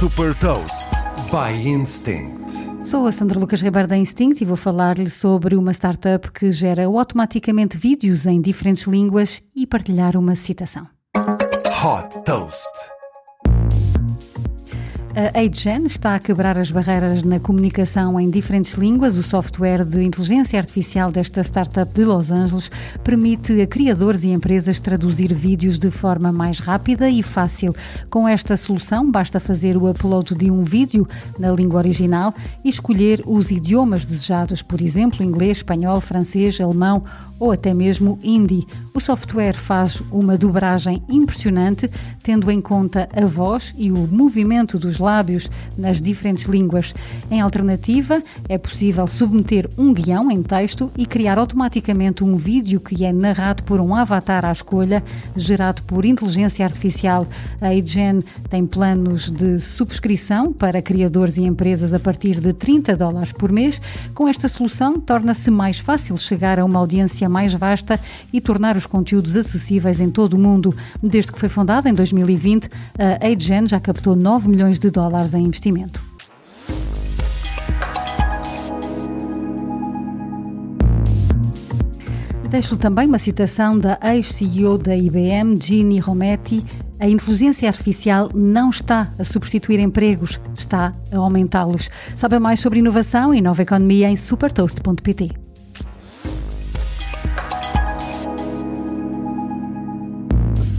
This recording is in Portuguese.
Super Toast by Instinct. Sou a Sandra Lucas Ribeiro da Instinct e vou falar-lhe sobre uma startup que gera automaticamente vídeos em diferentes línguas e partilhar uma citação. Hot Toast. A AgeGen está a quebrar as barreiras na comunicação em diferentes línguas. O software de inteligência artificial desta startup de Los Angeles permite a criadores e empresas traduzir vídeos de forma mais rápida e fácil. Com esta solução, basta fazer o upload de um vídeo na língua original e escolher os idiomas desejados, por exemplo, inglês, espanhol, francês, alemão ou até mesmo hindi. O software faz uma dobragem impressionante, tendo em conta a voz e o movimento dos lábios nas diferentes línguas. Em alternativa, é possível submeter um guião em texto e criar automaticamente um vídeo que é narrado por um avatar à escolha, gerado por inteligência artificial. A AGEN tem planos de subscrição para criadores e empresas a partir de 30 dólares por mês. Com esta solução, torna-se mais fácil chegar a uma audiência mais vasta e tornar os conteúdos acessíveis em todo o mundo. Desde que foi fundada em 2020, a AGEN já captou 9 milhões de dólares em investimento. Deixo também uma citação da ex-CEO da IBM, Ginny Rometty. A inteligência artificial não está a substituir empregos, está a aumentá-los. Saiba mais sobre inovação e nova economia em supertoast.pt.